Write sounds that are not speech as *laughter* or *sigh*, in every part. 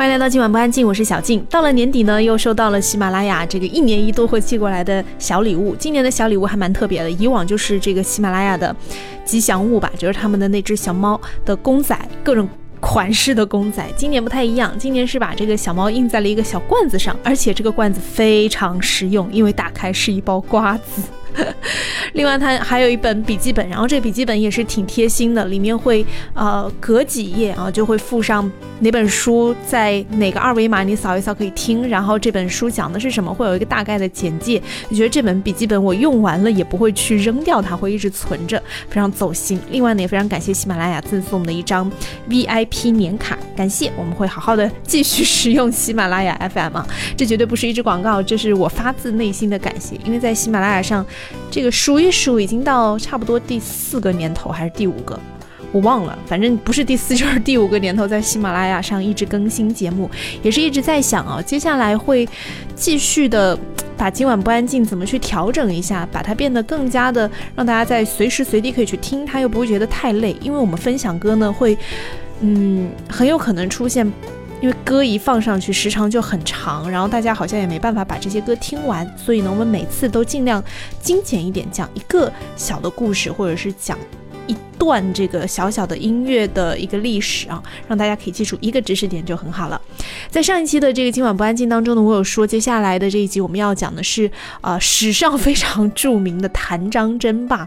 欢迎来到今晚不安静，我是小静。到了年底呢，又收到了喜马拉雅这个一年一度会寄过来的小礼物。今年的小礼物还蛮特别的，以往就是这个喜马拉雅的吉祥物吧，就是他们的那只小猫的公仔，各种款式的公仔。今年不太一样，今年是把这个小猫印在了一个小罐子上，而且这个罐子非常实用，因为打开是一包瓜子。*laughs* 另外，它还有一本笔记本，然后这笔记本也是挺贴心的，里面会呃隔几页啊就会附上哪本书在哪个二维码，你扫一扫可以听，然后这本书讲的是什么，会有一个大概的简介。你觉得这本笔记本我用完了也不会去扔掉它，会一直存着，非常走心。另外呢，也非常感谢喜马拉雅赠送的一张 VIP 年卡，感谢，我们会好好的继续使用喜马拉雅 FM 啊，这绝对不是一支广告，这是我发自内心的感谢，因为在喜马拉雅上。这个数一数，已经到差不多第四个年头还是第五个，我忘了，反正不是第四就是第五个年头，在喜马拉雅上一直更新节目，也是一直在想啊，接下来会继续的把今晚不安静怎么去调整一下，把它变得更加的让大家在随时随地可以去听，它又不会觉得太累，因为我们分享歌呢，会嗯很有可能出现。因为歌一放上去，时长就很长，然后大家好像也没办法把这些歌听完，所以呢，我们每次都尽量精简一点，讲一个小的故事，或者是讲一段这个小小的音乐的一个历史啊，让大家可以记住一个知识点就很好了。在上一期的这个今晚不安静当中呢，我有说接下来的这一集我们要讲的是呃史上非常著名的谭张争霸。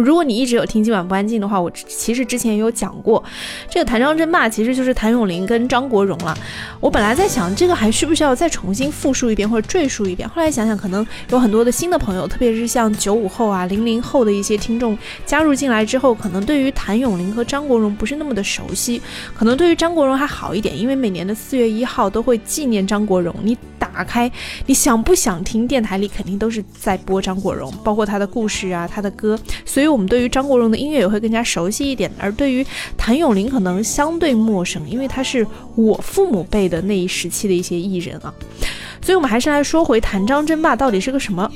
如果你一直有听今晚不安静的话，我其实之前也有讲过，这个谭张争霸其实就是谭咏麟跟张国荣了。我本来在想，这个还需不需要再重新复述一遍或者赘述一遍？后来想想，可能有很多的新的朋友，特别是像九五后啊、零零后的一些听众加入进来之后，可能对于谭咏麟和张国荣不是那么的熟悉，可能对于张国荣还好一点，因为每年的四月一号都会纪念张国荣。你打开，你想不想听？电台里肯定都是在播张国荣，包括他的故事啊、他的歌，所以。我们对于张国荣的音乐也会更加熟悉一点，而对于谭咏麟可能相对陌生，因为他是我父母辈的那一时期的一些艺人啊。所以，我们还是来说回谭张争霸到底是个什么。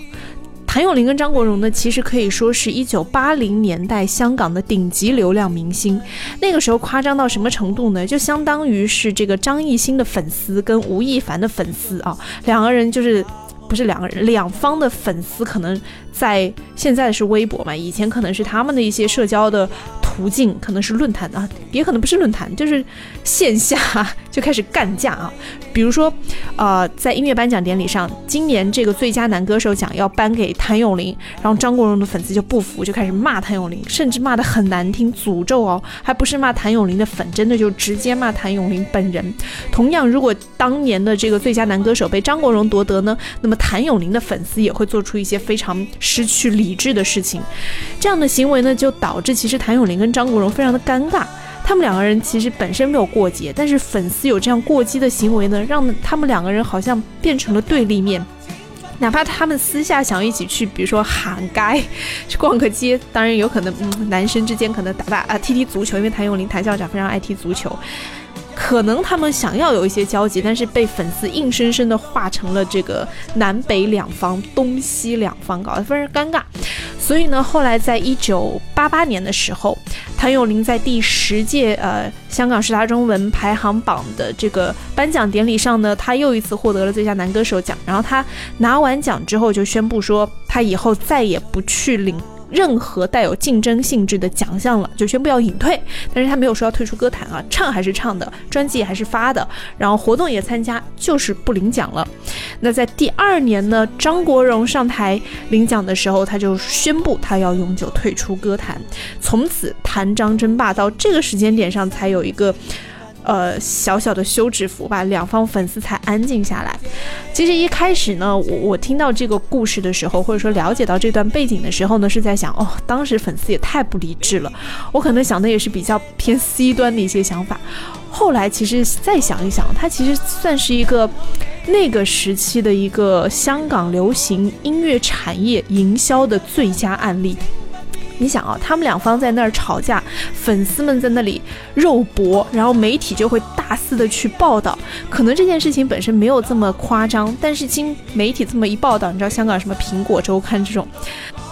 谭咏麟跟张国荣呢，其实可以说是一九八零年代香港的顶级流量明星。那个时候夸张到什么程度呢？就相当于是这个张艺兴的粉丝跟吴亦凡的粉丝啊，两个人就是不是两个人，两方的粉丝可能。在现在是微博嘛，以前可能是他们的一些社交的途径，可能是论坛啊，也可能不是论坛，就是线下就开始干架啊。比如说，呃，在音乐颁奖典礼上，今年这个最佳男歌手奖要颁给谭咏麟，然后张国荣的粉丝就不服，就开始骂谭咏麟，甚至骂得很难听，诅咒哦，还不是骂谭咏麟的粉，真的就直接骂谭咏麟本人。同样，如果当年的这个最佳男歌手被张国荣夺得呢，那么谭咏麟的粉丝也会做出一些非常。失去理智的事情，这样的行为呢，就导致其实谭咏麟跟张国荣非常的尴尬。他们两个人其实本身没有过节，但是粉丝有这样过激的行为呢，让他们两个人好像变成了对立面。哪怕他们私下想一起去，比如说喊街去逛个街，当然有可能，男生之间可能打打啊踢踢足球，因为谭咏麟谭校长非常爱踢足球。可能他们想要有一些交集，但是被粉丝硬生生的化成了这个南北两方、东西两方，搞得非常尴尬。所以呢，后来在一九八八年的时候，谭咏麟在第十届呃香港十大中文排行榜的这个颁奖典礼上呢，他又一次获得了最佳男歌手奖。然后他拿完奖之后就宣布说，他以后再也不去领。任何带有竞争性质的奖项了，就宣布要隐退。但是他没有说要退出歌坛啊，唱还是唱的，专辑还是发的，然后活动也参加，就是不领奖了。那在第二年呢，张国荣上台领奖的时候，他就宣布他要永久退出歌坛，从此谭张争霸到这个时间点上才有一个。呃，小小的休止符吧，两方粉丝才安静下来。其实一开始呢，我我听到这个故事的时候，或者说了解到这段背景的时候呢，是在想，哦，当时粉丝也太不理智了。我可能想的也是比较偏 C 端的一些想法。后来其实再想一想，它其实算是一个那个时期的一个香港流行音乐产业营销的最佳案例。你想啊，他们两方在那儿吵架，粉丝们在那里肉搏，然后媒体就会大肆的去报道。可能这件事情本身没有这么夸张，但是经媒体这么一报道，你知道香港什么苹果周刊这种，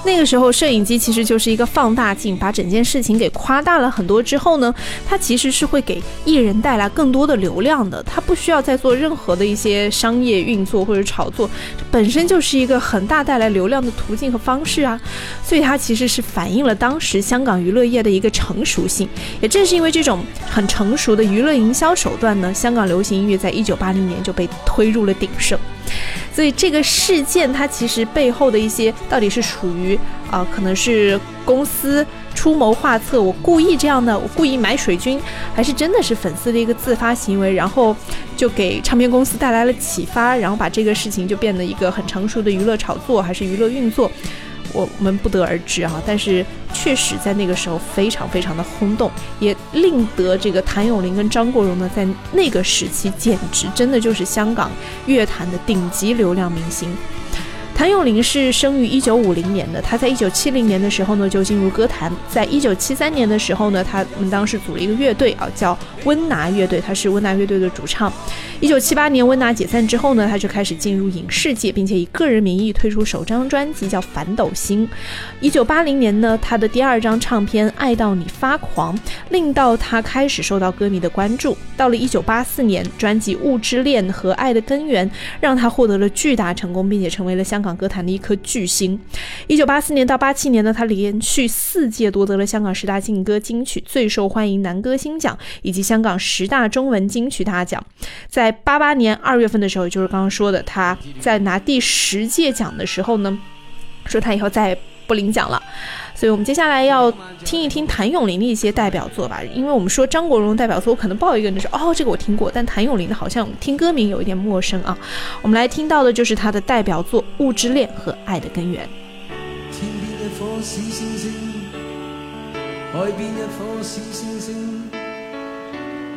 那个时候，摄影机其实就是一个放大镜，把整件事情给夸大了很多。之后呢，它其实是会给艺人带来更多的流量的。它不需要再做任何的一些商业运作或者炒作，本身就是一个很大带来流量的途径和方式啊。所以它其实是反映了当时香港娱乐业的一个成熟性。也正是因为这种很成熟的娱乐营销手段呢，香港流行音乐在一九八零年就被推入了鼎盛。所以这个事件它其实背后的一些到底是属于啊，可能是公司出谋划策，我故意这样的，我故意买水军，还是真的是粉丝的一个自发行为，然后就给唱片公司带来了启发，然后把这个事情就变得一个很成熟的娱乐炒作，还是娱乐运作？我们不得而知啊，但是确实在那个时候非常非常的轰动，也令得这个谭咏麟跟张国荣呢，在那个时期简直真的就是香港乐坛的顶级流量明星。谭咏麟是生于一九五零年的，他在一九七零年的时候呢就进入歌坛，在一九七三年的时候呢，他们当时组了一个乐队啊，叫温拿乐队，他是温拿乐队的主唱。一九七八年温拿解散之后呢，他就开始进入影视界，并且以个人名义推出首张专辑叫《反斗星》。一九八零年呢，他的第二张唱片《爱到你发狂》令到他开始受到歌迷的关注。到了一九八四年，专辑《物之恋》和《爱的根源》让他获得了巨大成功，并且成为了香港歌坛的一颗巨星。一九八四年到八七年呢，他连续四届夺得了香港十大劲歌金曲最受欢迎男歌星奖以及香港十大中文金曲大奖。在八八年二月份的时候，就是刚刚说的，他在拿第十届奖的时候呢，说他以后再不领奖了。所以我们接下来要听一听谭咏麟的一些代表作吧，因为我们说张国荣代表作，我可能报一个就是哦，这个我听过，但谭咏麟的好像听歌名有一点陌生啊。我们来听到的就是他的代表作《物之恋》和《爱的根源》。天边一颗小星星，海边一颗小星星，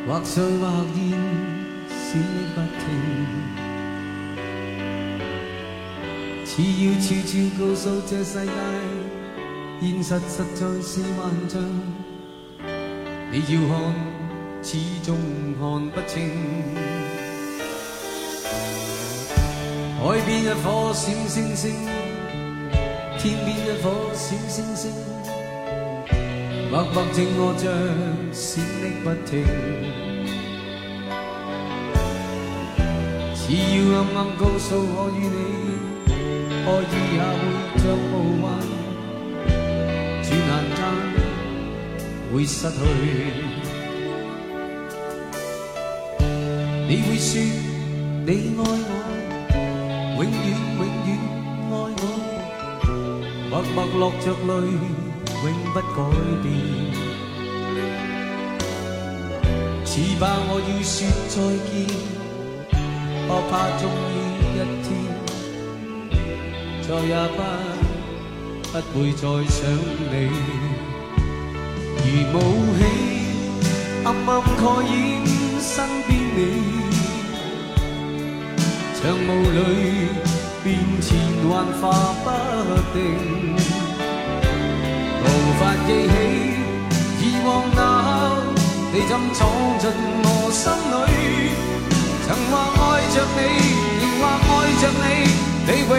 或碎或现，闪似要悄悄告诉这世界，现实实在是幻象。你要看，始终看不清。海边一颗小星星。天边一颗小星星，默默静卧着，闪匿不停。只要暗暗告诉我与你，爱意也会像梦幻，转眼间会失去。你会说你爱我，永远永远爱我。默默落着泪，永不改变。似怕我要说再见，我怕终于一天，再也不不会再想你。如雾气，暗暗盖掩身边你，长雾里。面前幻化不定，无法记起以往那刻你怎闯进我心里。曾话爱着你，仍话爱着你，你永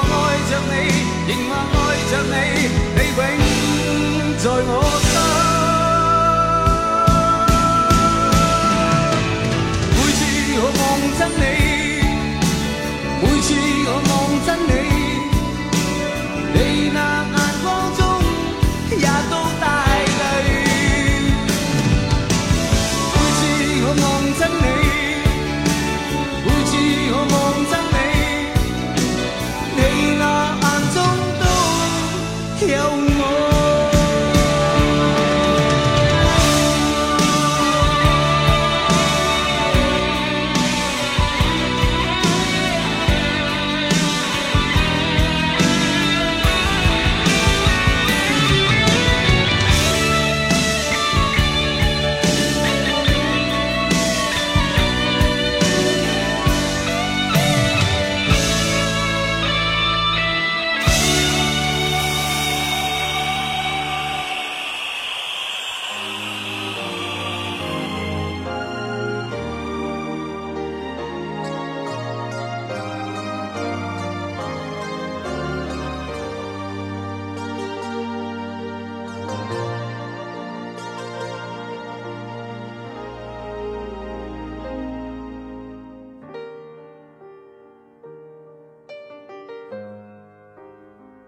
爱着你，仍话爱着你，你永在我心。每次我望真你，每次我望真你，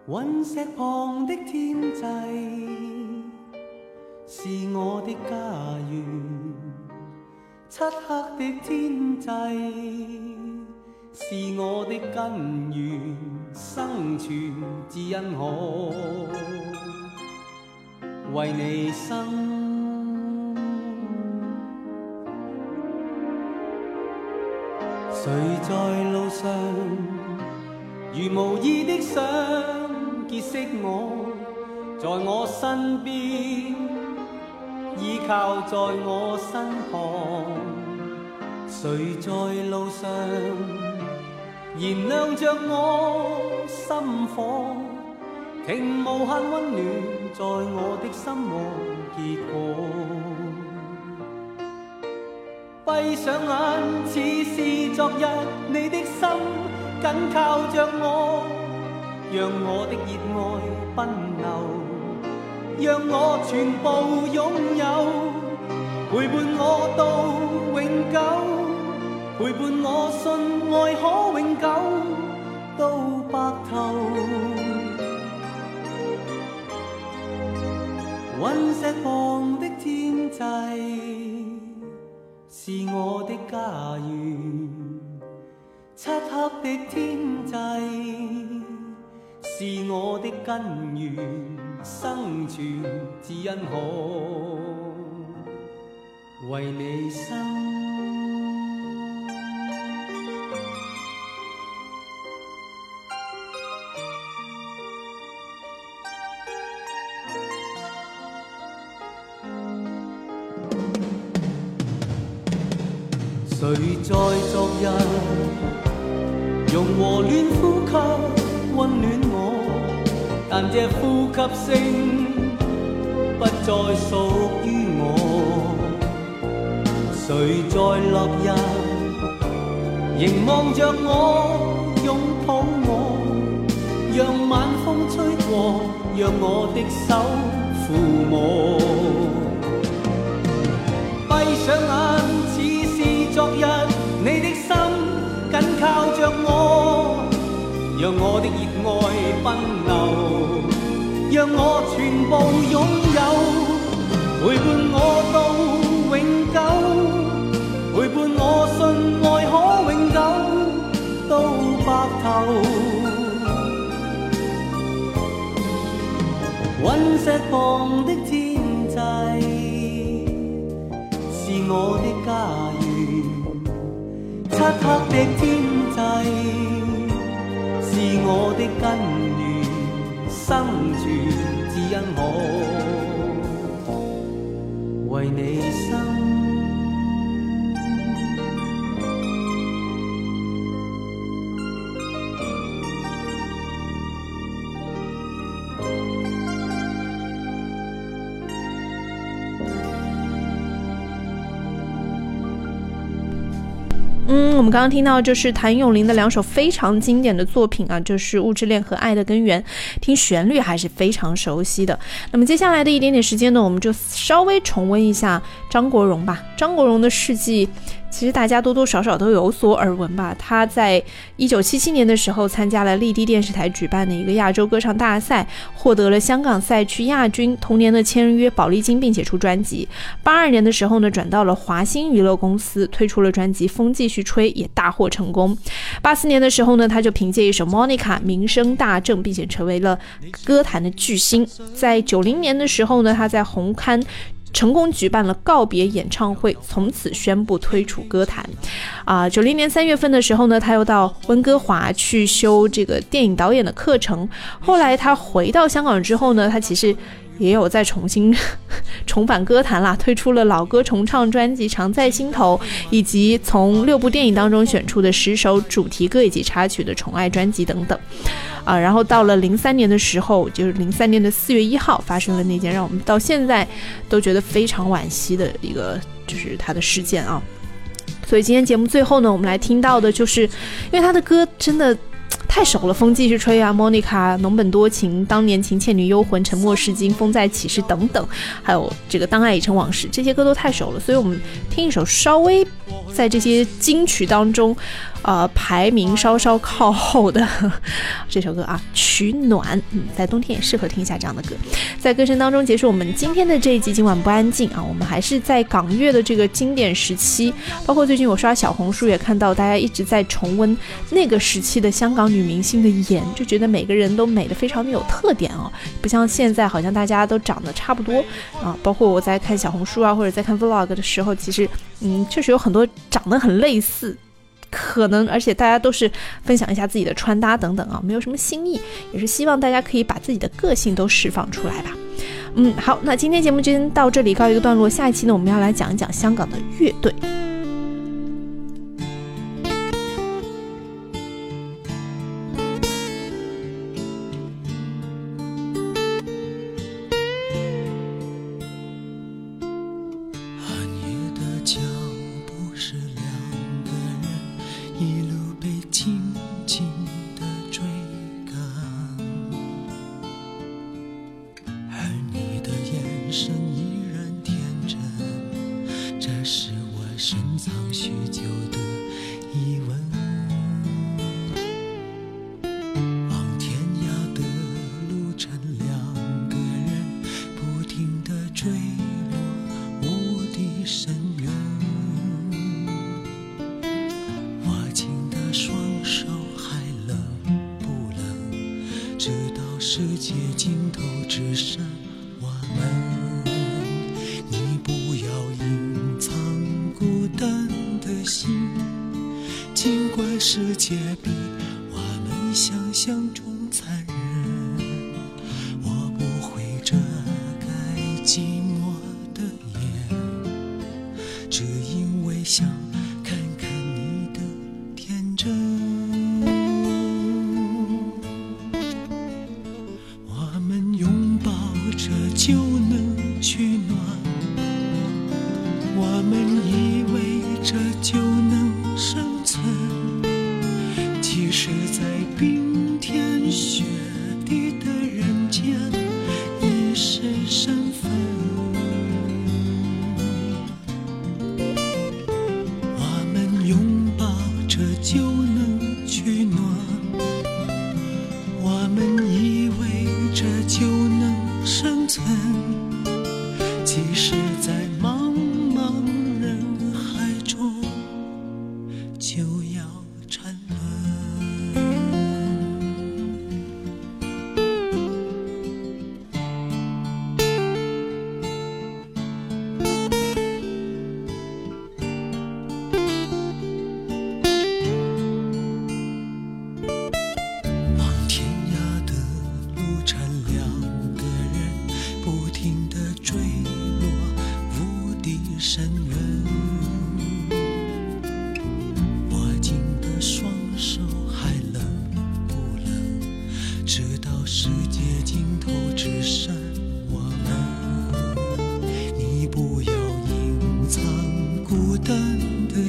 陨石旁的天际是我的家园，漆黑的天际是我的根源，生存只因可为你生。谁在路上？如無意的想結識我，在我身邊，依靠在我身旁。誰在路上燃亮着我心火，停無限溫暖在我的心窩結果。閉上眼，似是昨日，你的心緊靠着我，讓我的熱愛奔流，讓我全部擁有，陪伴我到永久，陪伴我信愛可永久到白頭。隕石旁的天際。是我的家園，漆黑的天際是我的根源，生存只因可为你生。谁在昨日用和暖呼吸温暖我？但这呼吸声不再属于我。谁在落日凝望着我，拥抱我，让晚风吹过，让我的手抚摸。闭上眼，似是昨日，你的心紧靠着我，讓我的熱愛奔流，讓我全部擁有，陪伴我到永久，陪伴我信愛可永久到白頭。隕石旁的天際。是我的家園，漆黑的天際是是我的根源，生存只因我。我们刚刚听到就是谭咏麟的两首非常经典的作品啊，就是《物质恋》和《爱的根源》，听旋律还是非常熟悉的。那么接下来的一点点时间呢，我们就稍微重温一下张国荣吧。张国荣的事迹。其实大家多多少少都有所耳闻吧。他在一九七七年的时候参加了丽的电视台举办的一个亚洲歌唱大赛，获得了香港赛区亚军。同年的签约宝丽金，并且出专辑。八二年的时候呢，转到了华星娱乐公司，推出了专辑《风继续吹》，也大获成功。八四年的时候呢，他就凭借一首《Monica》名声大振，并且成为了歌坛的巨星。在九零年的时候呢，他在红磡。成功举办了告别演唱会，从此宣布退出歌坛。啊，九零年三月份的时候呢，他又到温哥华去修这个电影导演的课程。后来他回到香港之后呢，他其实。也有在重新 *laughs* 重返歌坛啦，推出了老歌重唱专辑《常在心头》，以及从六部电影当中选出的十首主题歌以及插曲的宠爱专辑等等。啊，然后到了零三年的时候，就是零三年的四月一号，发生了那件让我们到现在都觉得非常惋惜的一个，就是他的事件啊。所以今天节目最后呢，我们来听到的就是，因为他的歌真的。太熟了，风继续吹啊，Monica，浓本多情，当年情，倩女幽魂，沉默是金，风再起时等等，还有这个当爱已成往事，这些歌都太熟了，所以我们听一首稍微在这些金曲当中。呃，排名稍稍靠后的 *laughs* 这首歌啊，《取暖》，嗯，在冬天也适合听一下这样的歌。在歌声当中结束我们今天的这一集，今晚不安静啊，我们还是在港乐的这个经典时期，包括最近我刷小红书也看到大家一直在重温那个时期的香港女明星的颜，就觉得每个人都美的非常的有特点哦，不像现在好像大家都长得差不多啊。包括我在看小红书啊，或者在看 vlog 的时候，其实嗯，确实有很多长得很类似。可能，而且大家都是分享一下自己的穿搭等等啊，没有什么新意，也是希望大家可以把自己的个性都释放出来吧。嗯，好，那今天节目就先到这里告一个段落，下一期呢，我们要来讲一讲香港的乐队。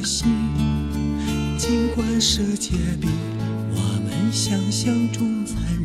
心尽管世界比我们想象中残